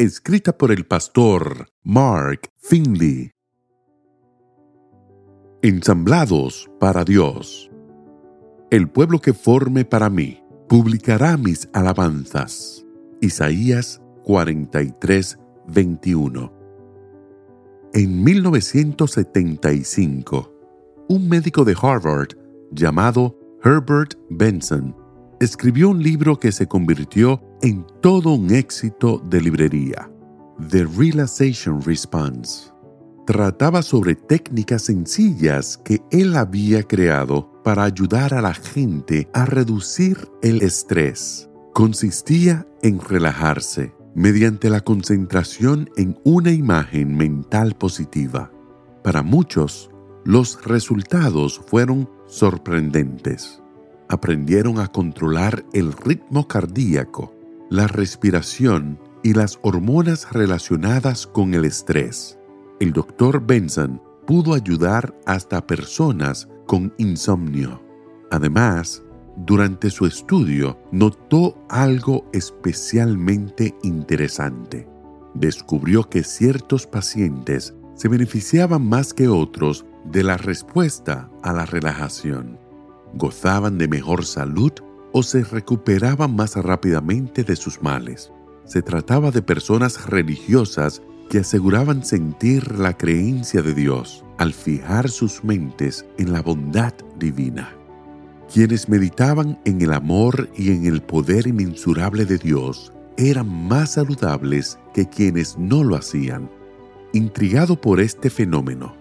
escrita por el pastor Mark Finley. Ensamblados para Dios. El pueblo que forme para mí publicará mis alabanzas. Isaías 43, 21. En 1975, un médico de Harvard llamado Herbert Benson escribió un libro que se convirtió en todo un éxito de librería, The Realization Response. Trataba sobre técnicas sencillas que él había creado para ayudar a la gente a reducir el estrés. Consistía en relajarse mediante la concentración en una imagen mental positiva. Para muchos, los resultados fueron sorprendentes aprendieron a controlar el ritmo cardíaco, la respiración y las hormonas relacionadas con el estrés. El doctor Benson pudo ayudar hasta personas con insomnio. Además, durante su estudio notó algo especialmente interesante. Descubrió que ciertos pacientes se beneficiaban más que otros de la respuesta a la relajación gozaban de mejor salud o se recuperaban más rápidamente de sus males. Se trataba de personas religiosas que aseguraban sentir la creencia de Dios al fijar sus mentes en la bondad divina. Quienes meditaban en el amor y en el poder inmensurable de Dios eran más saludables que quienes no lo hacían. Intrigado por este fenómeno,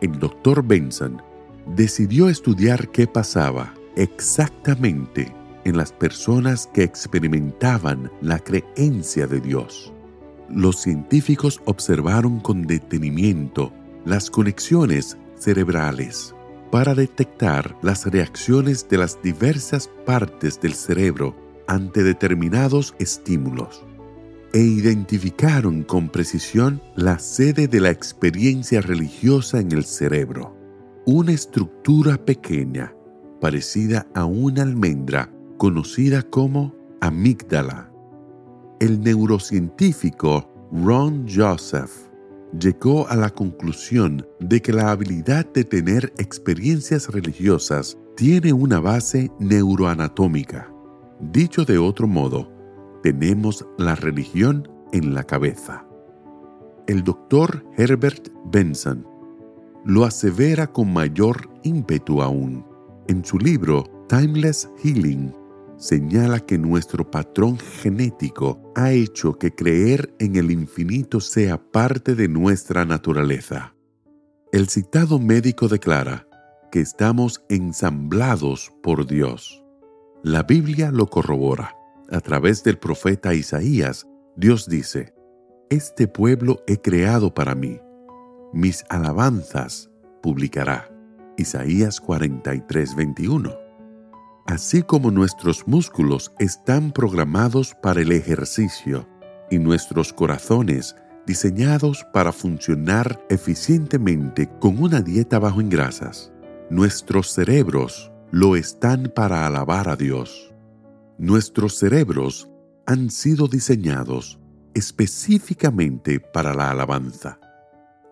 el doctor Benson decidió estudiar qué pasaba exactamente en las personas que experimentaban la creencia de Dios. Los científicos observaron con detenimiento las conexiones cerebrales para detectar las reacciones de las diversas partes del cerebro ante determinados estímulos e identificaron con precisión la sede de la experiencia religiosa en el cerebro una estructura pequeña parecida a una almendra conocida como amígdala. El neurocientífico Ron Joseph llegó a la conclusión de que la habilidad de tener experiencias religiosas tiene una base neuroanatómica. Dicho de otro modo, tenemos la religión en la cabeza. El doctor Herbert Benson lo asevera con mayor ímpetu aún. En su libro Timeless Healing, señala que nuestro patrón genético ha hecho que creer en el infinito sea parte de nuestra naturaleza. El citado médico declara que estamos ensamblados por Dios. La Biblia lo corrobora. A través del profeta Isaías, Dios dice, Este pueblo he creado para mí mis alabanzas publicará. Isaías 43, 21. Así como nuestros músculos están programados para el ejercicio y nuestros corazones diseñados para funcionar eficientemente con una dieta bajo en grasas, nuestros cerebros lo están para alabar a Dios. Nuestros cerebros han sido diseñados específicamente para la alabanza.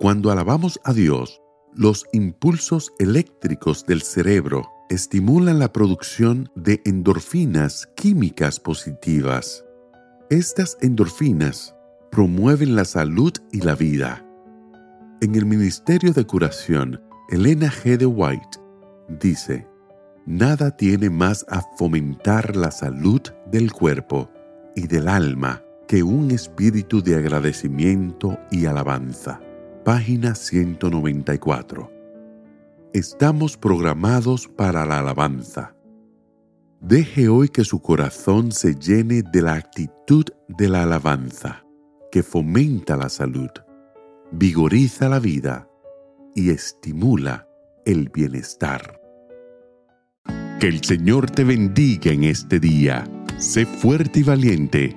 Cuando alabamos a Dios, los impulsos eléctricos del cerebro estimulan la producción de endorfinas químicas positivas. Estas endorfinas promueven la salud y la vida. En el Ministerio de Curación, Elena G. de White dice, Nada tiene más a fomentar la salud del cuerpo y del alma que un espíritu de agradecimiento y alabanza página 194. Estamos programados para la alabanza. Deje hoy que su corazón se llene de la actitud de la alabanza, que fomenta la salud. vigoriza la vida y estimula el bienestar. Que el Señor te bendiga en este día. Sé fuerte y valiente.